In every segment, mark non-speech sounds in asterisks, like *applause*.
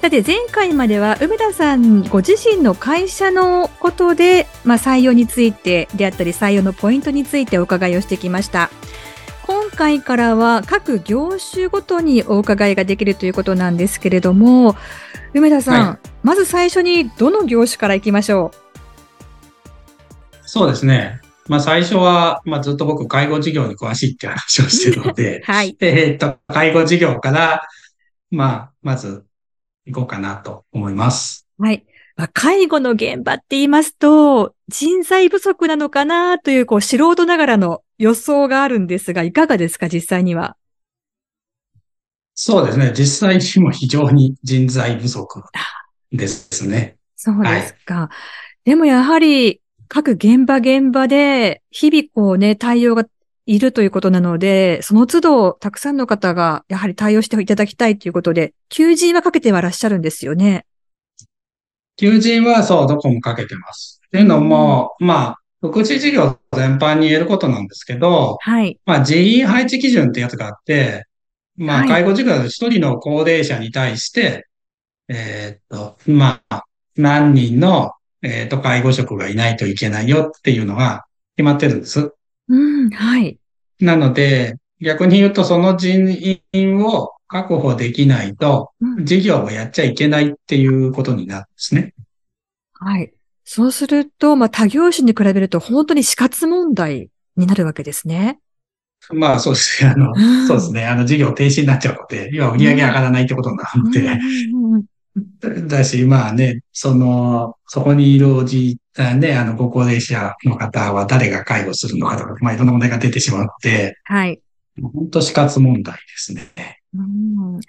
さて、前回までは梅田さんご自身の会社のことで、まあ、採用についてであったり、採用のポイントについてお伺いをしてきました。今回からは各業種ごとにお伺いができるということなんですけれども、梅田さん、はまず最初にどの業種からいきましょそうですねまあ最初は、まあ、ずっと僕介護事業に詳しいって話をしてるのでう。*laughs* はい。えーっと、介護事業から、まあ、まず行こうかなと思います。はい。まあ介護の現場って言いますと、人材不足なのかなという、こう、素人ながらの予想があるんですが、いかがですか、実際には？そうですね。実際にも非常に人材不足ですね。そうですか。でもやはり、各現場現場で、日々こうね、対応がいるということなので、その都度、たくさんの方が、やはり対応していただきたいということで、求人はかけてはいらっしゃるんですよね。求人はそう、どこもかけてます。っていうのも、まあ、福祉事業全般に言えることなんですけど、はい。まあ、人員配置基準ってやつがあって、まあ、はい介護事業だと一人の高齢者に対して、えーっと、まあ、何人の、えーっと、介護職がいないといけないよっていうのが決まってるんです。うん、はい。なので、逆に言うとその人員を確保できないと、うん事業をやっちゃいけないっていうことになるんですね。はい。そうすると、まあ、他業種に比べると本当に死活問題になるわけですね。まあそうですね。あの、うんそうですね。あの、事業停止になっちゃうので、要は売り上げ上がらないってことになるので、うんうんうんだし、まあね、その、そこにいるおじい、あね、あの、ご高齢者の方は誰が介護するのかとか、まあいろんな問題が出てしまって、はい。本当死活問題ですね。うん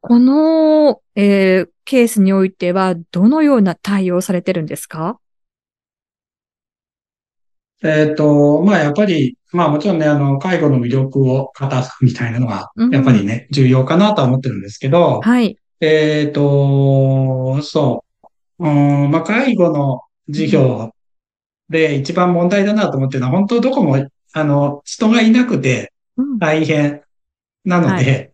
この、えーケースにおいては、どのような対応をされてるんですか？えっと、まあやっぱり、まあもちろんね、あの、介護の魅力を語るみたいなのがうん、やっぱりね、重要かなとは思ってるんですけど、はい。えっと、そう、うん、まあ介護の事業で一番問題だなと思ってるのは、本当どこも、あの、人がいなくてうん。大変なのはで、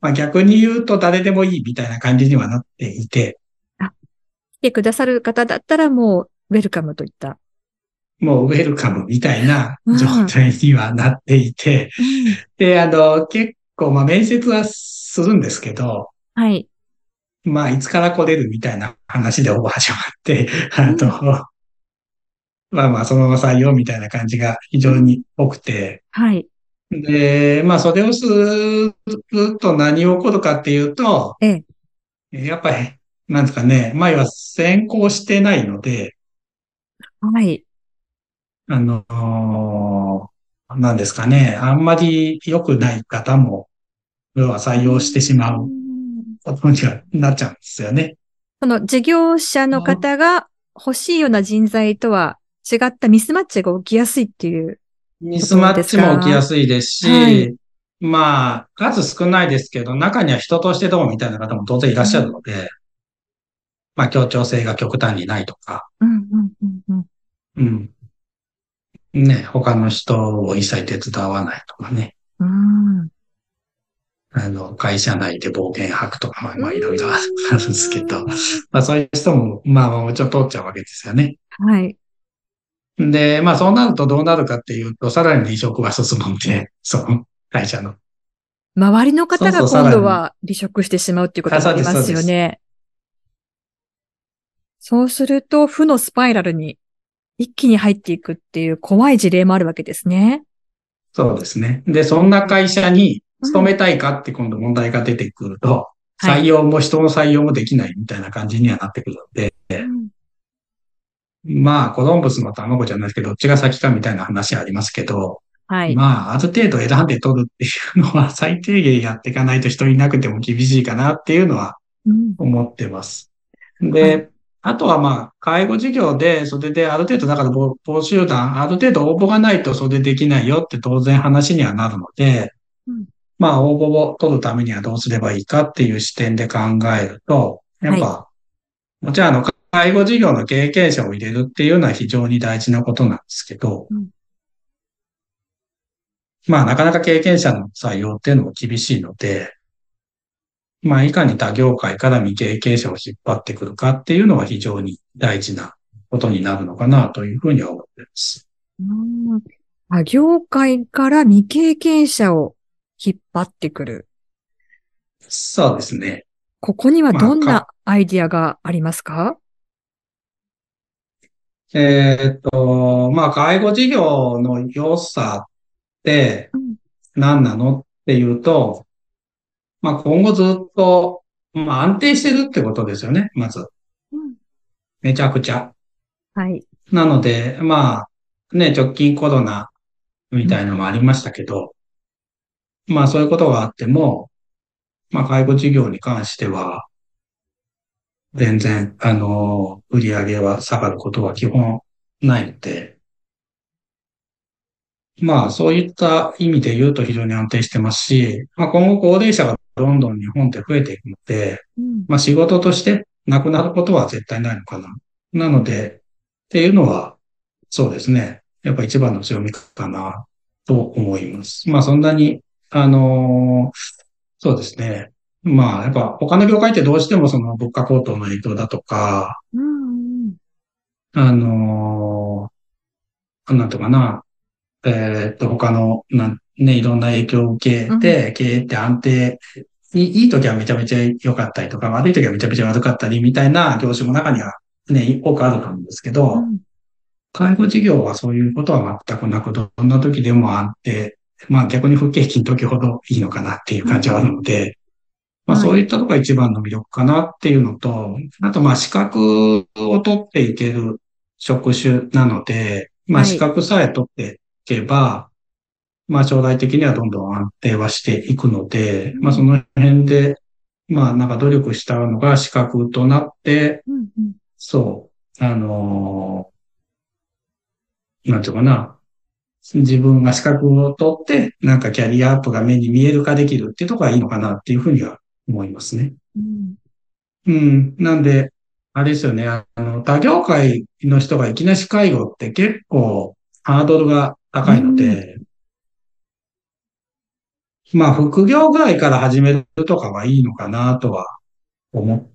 まあ逆に言うと誰でもいいみたいな感じにはなっていて、来てくださる方だったらもう、ウェルカムといった。もうウェルカムみたいなうん。状態にはなっていて、で、あの、結構、まあ面接はするんですけど、はい。まあいつから来れるみたいな話でオーバー始まって、あと、まあまあそのまま採用みたいな感じが非常に多くて、はい。で、まあそれをすると何起こるかっていうと、ええ。やっぱり、なんですかね、前は先行してないので、はい。あのなんですかね、あんまり良くない方も、要は採用してしまうことにはなっちゃうんですよね。その事業者の方が欲しいような人材とは違ったミスマッチが起きやすいっていう。ミスマッチも起きやすいですし、はいまあ、数少ないですけど、中には人としてどうみたいな方も当然いらっしゃるので、まあ、協調性が極端にないとか、うんうんうんうんうん。ね、他の人を一切手伝わないとかね。うんあの、会社内で暴言吐くとか、まあ、まあ、いろいろあるんですけど、まあ、そういう人も、まあ、まあもちろん通っちゃうわけですよね。はい。で、まあ、そうなるとどうなるかっていうと、さらに離職が進むんで、その会社の。周りの方が今度は離職してしまうっていうことになりますよね。そうすると、負のスパイラルに一気に入っていくっていう怖い事例もあるわけですね。そうですね。で、そんな会社に勤めたいかって今度問題が出てくると、はい採用も人の採用もできないみたいな感じにはなってくるので、まあ、コロンブスの卵じゃないですけど、どっちが先かみたいな話ありますけど、はい。まあ、ある程度選んで取るっていうのは最低限やっていかないと人いなくても厳しいかなっていうのはうん思ってます。はで、あとはまあ、介護事業で、それである程度、だから募募集団、ある程度応募がないとそれできないよって当然話にはなるので、うんまあ、応募を取るためにはどうすればいいかっていう視点で考えると、やっぱ、もちろんあの、介護事業の経験者を入れるっていうのは非常に大事なことなんですけど、うん。まあ、なかなか経験者の採用っていうのも厳しいので、まあ、いかに他業界から未経験者を引っ張ってくるかっていうのは非常に大事なことになるのかなというふうには思っています。うん。あ業界から未経験者を引っ張ってくる。そうですね。ここにはどんまなアイディアがありますか？えーっと、まあ、介護事業の良さってうん何なのっていうと、まあ、今後ずっと、まあ、安定してるってことですよね、まず。うんめちゃくちゃ。はい。なので、まあ、ね、直近コロナみたいのもありましたけど、まあ、そういうことがあっても、まあ、介護事業に関しては、全然、あの、売り上げは下がることは基本ないので、まあ、そういった意味で言うと非常に安定してますし、まあ、今後高齢者がどんどん日本って増えていくので、うんまあ、仕事としてなくなることは絶対ないのかな。なので、っていうのは、そうですね。やっぱ一番の強みかな、と思います。まあ、そんなに、あのーそうですね。まあ、やっぱ他の業界ってどうしてもその物価高騰の影響だとか、うんあのーなんとかな、えーっと、他の、なん、ね、いろんな影響を受けて、経営って安定、いいいい時はめちゃめちゃ良かったりとか、悪い時はめちゃめちゃ悪かったりみたいな業種も中にはね、多くあると思うんですけど、うん。介護事業はそういうことは全くなく、どんな時でも安定、まあ逆に不景気の時ほどいいのかなっていう感じはあるので、まあはいそういったとこが一番の魅力かなっていうのと、あとまあ資格を取っていける職種なので、まあはい資格さえ取っていけば、まあ将来的にはどんどん安定はしていくので、まあその辺で、まあなんか努力したのが資格となって、そう、あのーなんていうかな。自分が資格を取って、なんかキャリアアップが目に見える化できるっていうところがいいのかなっていうふうには思いますね。うんうん。なんで、あれですよね。あの、他業界の人がいきなし介護って結構ハードルが高いので、まあ、副業ぐらいから始めるとかはいいのかなとは思っ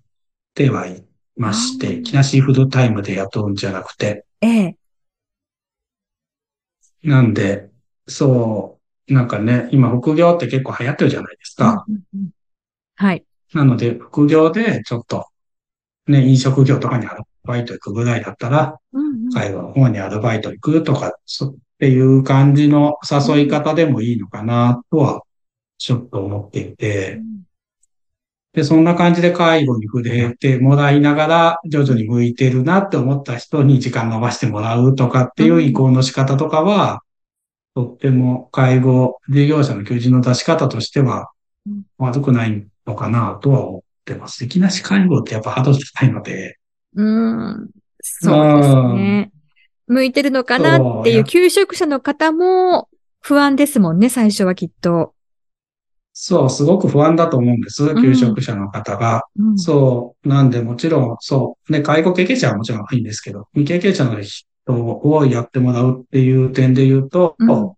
てはいまして、いきなしフルタイムで雇うんじゃなくて、ええ。なんで、そう、なんかね、今副業って結構流行ってるじゃないですか。うんうんうんはい。なので、副業でちょっと、ね、飲食業とかにアルバイト行くぐらいだったら、うんうん介護の方にアルバイト行くとか、そっていう感じの誘い方でもいいのかなとは、ちょっと思っていて、で、そんな感じで介護に触れてもらいながら、徐々に向いてるなって思った人に時間伸ばしてもらうとかっていう移行の仕方とかは、とっても介護事業者の求人の出し方としてはうん悪くないのかなとは思ってます。いきなし介護ってやっぱハードル高いので、うん。そうですね。向いてるのかなっていう求職者の方も不安ですもんね、最初はきっと。そう、すごく不安だと思うんです。ん求職者の方が。うんそう。なんで、もちろん、そう。ね、介護経験者はもちろんいいんですけど、未経験者の人をやってもらうっていう点で言うと、うん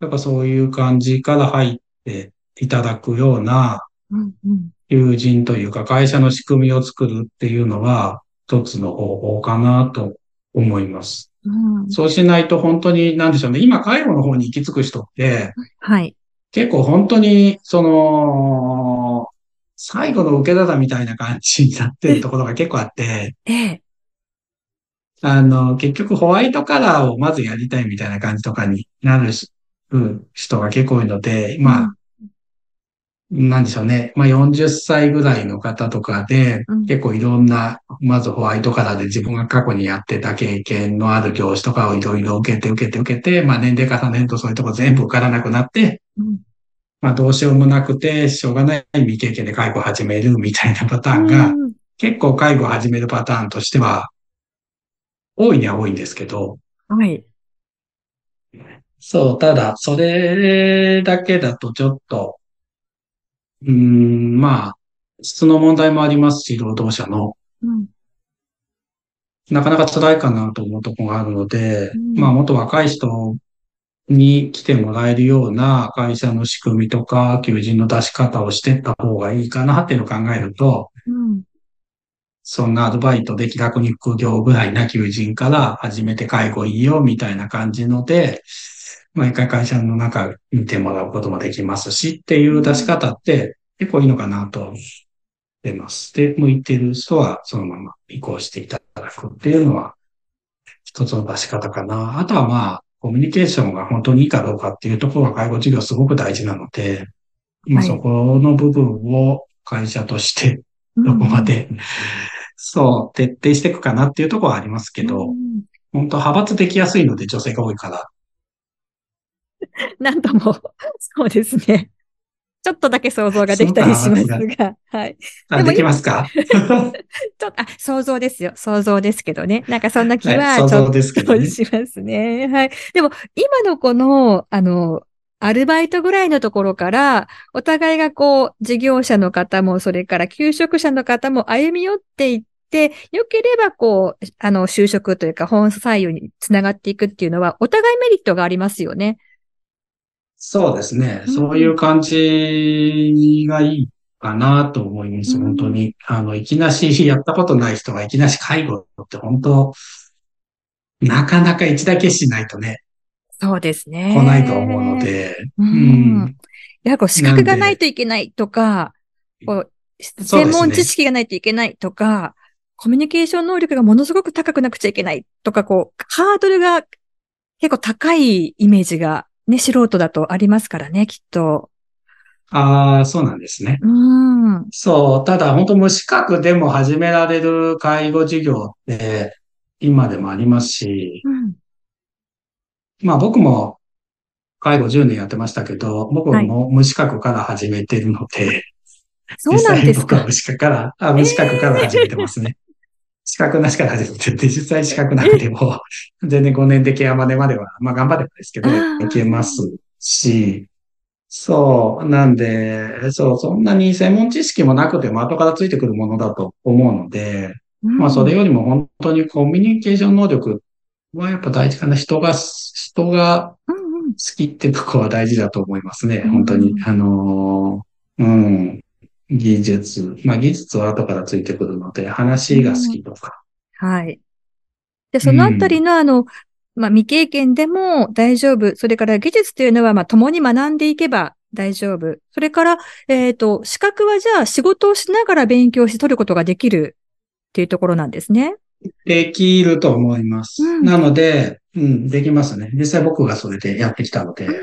やっぱそういう感じから入っていただくような友人というか会社の仕組みを作るっていうのは一つの方法かなと思います。うんそうしないと本当に、なんでしょうね。今、介護の方に行き着く人って、はい。結構本当に、その、最後の受け皿みたいな感じになってるところが結構あって、ええ。あの、結局ホワイトカラーをまずやりたいみたいな感じとかになる人が結構多いので、まあ、なんでしょうね。まあ40歳ぐらいの方とかでうん、結構いろんな、まずホワイトカラーで自分が過去にやってた経験のある業種とかをいろいろ受けて受けて受けて、まあ年齢重ねるとそういうとこ全部受からなくなって、うんまあどうしようもなくて、しょうがない未経験で介護を始めるみたいなパターンがうん結構介護を始めるパターンとしては、多いには多いんですけど、はい。そう、ただ、それだけだとちょっと、うーん、まあ、質の問題もありますし、労働者の。うん。なかなか辛いかなと思うところがあるので、うんまあ、もっと若い人に来てもらえるような会社の仕組みとか、求人の出し方をしていった方がいいかなっていうのを考えると、うん。そんなアルバイトで気楽に副業ぐらいな求人から始めて介護いいよみたいな感じので、毎回会社の中見てもらうこともできますしっていう出し方って結構いいのかなと思ってます。で、向いてる人はそのまま移行していただくっていうのは一つの出し方かな。あとはまあ、コミュニケーションが本当にいいかどうかっていうところは介護事業すごく大事なので、まあはいそこの部分を会社としてどこまで、そう、徹底していくかなっていうところはありますけど、うん本当派閥できやすいので女性が多いから。*laughs* なんとも、そうですね。ちょっとだけ想像ができたりしますが、はい。あ、できますか？*laughs* ちょっと、あ、想像ですよ。想像ですけどね。なんかそんな気は、はいちょっ想像ですけどね。としますね。はい。でも、今のこの、あの、アルバイトぐらいのところから、お互いがこう、事業者の方も、それから求職者の方も歩み寄っていって、良ければこう、あの、就職というか本採用につながっていくっていうのは、お互いメリットがありますよね。そうですね。うんそういう感じがいいかなと思います。うん本当に。あの、いきなし *laughs* やったことない人がいきなし介護って本当、なかなか一打決しないとね、そうですね。来ないと思うの。で、う。うんや、こう、資格がないといけないとか、こう、専門知識がないといけないとか、コミュニケーション能力がものすごく高くなくちゃいけないとか、こう、ハードルが結構高いイメージがね、素人だとありますからね、きっと。ああ、そうなんですね。うん。そう、ただ本当無資格でも始められる介護事業って今でもありますし、うん。まあ僕も介護10年やってましたけど、僕も無資格から始めてるので、そうなんですか無。資格から、あ無資格から始めてますね。資格なしから始めてて、実際資格なくても、全然5年でケアマネまでは、まあ頑張ればですけど、いけますし、そう、なんで、そう、そんなに専門知識もなくても後からついてくるものだと思うので、まあそれよりも本当にコミュニケーション能力はやっぱ大事かな。人が、人がうんうん。好きってとこは大事だと思いますね。うん本当に。あのーうん。技術。まあ技術は後からついてくるので、話が好きとか。はい。で、そのあたりのあの、まあ、未経験でも大丈夫。それから技術というのは、まあ、共に学んでいけば大丈夫。それから、えっ、と、資格はじゃあ仕事をしながら勉強して取ることができるっていうところなんですね。できると思います。うんなので、うん、できますね。実際僕がそれでやってきたので。うん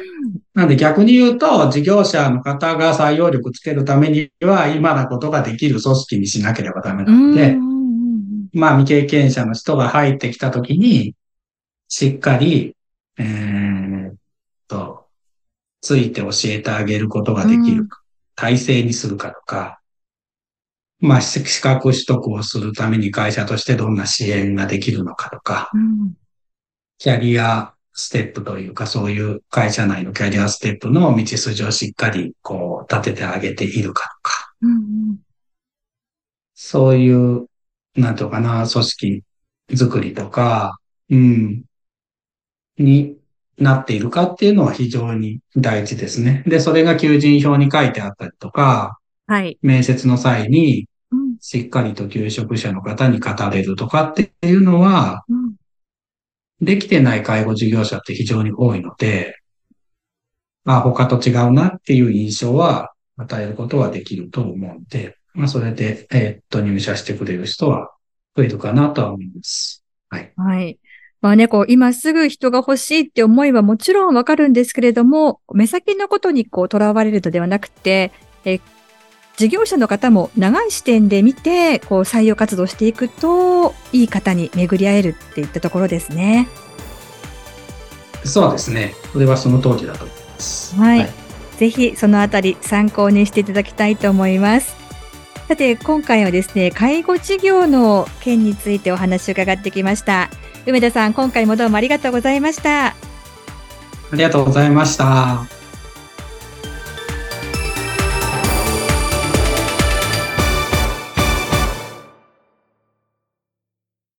なんで逆に言うと、事業者の方が採用力つけるためには、今なことができる組織にしなければダメなので、まあ未経験者の人が入ってきたときに、しっかり、えーっと、ついて教えてあげることができるか、体制にするかとか、まあ資格取得をするために会社としてどんな支援ができるのかとか、うんキャリアステップというか、そういう会社内のキャリアステップの道筋をしっかりこう立ててあげているかとか、うんうんそういう、なんていうのかな、組織作りとか、うん、になっているかっていうのは非常に大事ですね。で、それが求人票に書いてあったりとか、はい。面接の際にうんしっかりと求職者の方に語れるとかっていうのは、うんできてない介護事業者って非常に多いので、あ、他と違うなっていう印象は与えることはできると思うんで、まあそれで、えーっと入社してくれる人は増えるかなとは思います。はい。はい。まあね、こう、今すぐ人が欲しいって思いはもちろんわかるんですけれども、目先のことにこう、囚われるのではなくて、え、事業者の方も長い視点で見て、こう、採用活動していくと、いい方に巡り合えるっていったところですね。そうですね。それはその通りだと思います。はいぜひ、そのあたり参考にしていただきたいと思います。さて、今回はですね、介護事業の件についてお話を伺ってきました。梅田さん、今回もどうもありがとうございました。ありがとうございました。